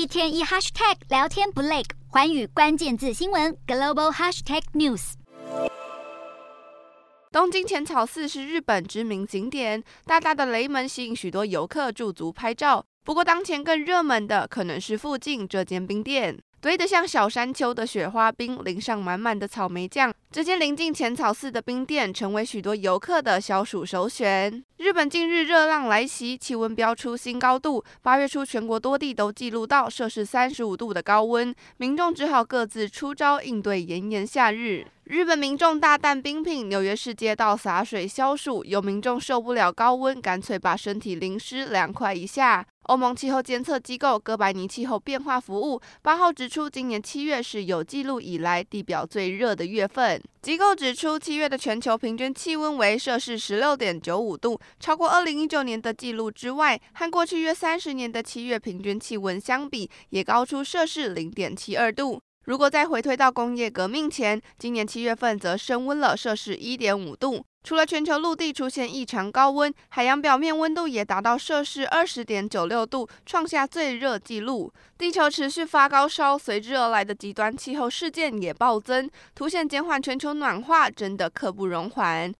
一天一 hashtag 聊天不累，环宇关键字新闻 global hashtag news。东京浅草寺是日本知名景点，大大的雷门吸引许多游客驻足拍照。不过，当前更热门的可能是附近这间冰店。堆得像小山丘的雪花冰，淋上满满的草莓酱。这间临近浅草寺的冰店，成为许多游客的消暑首选。日本近日热浪来袭，气温飙出新高度。八月初，全国多地都记录到摄氏三十五度的高温，民众只好各自出招应对炎炎夏日。日本民众大啖冰品，纽约市街道洒水消暑，有民众受不了高温，干脆把身体淋湿凉快一下。欧盟气候监测机构哥白尼气候变化服务八号指出，今年七月是有记录以来地表最热的月份。机构指出，七月的全球平均气温为摄氏十六点九五度，超过二零一九年的记录之外，和过去约三十年的七月平均气温相比，也高出摄氏零点七二度。如果再回推到工业革命前，今年七月份则升温了摄氏一点五度。除了全球陆地出现异常高温，海洋表面温度也达到摄氏二十点九六度，创下最热纪录。地球持续发高烧，随之而来的极端气候事件也暴增，凸显减缓全球暖化真的刻不容缓。